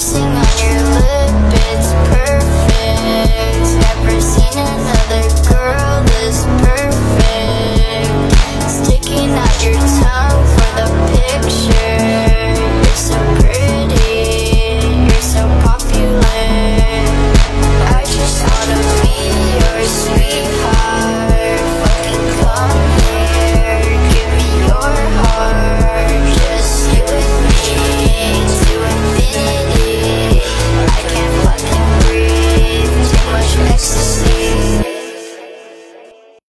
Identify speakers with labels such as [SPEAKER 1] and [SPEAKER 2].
[SPEAKER 1] Sing on you.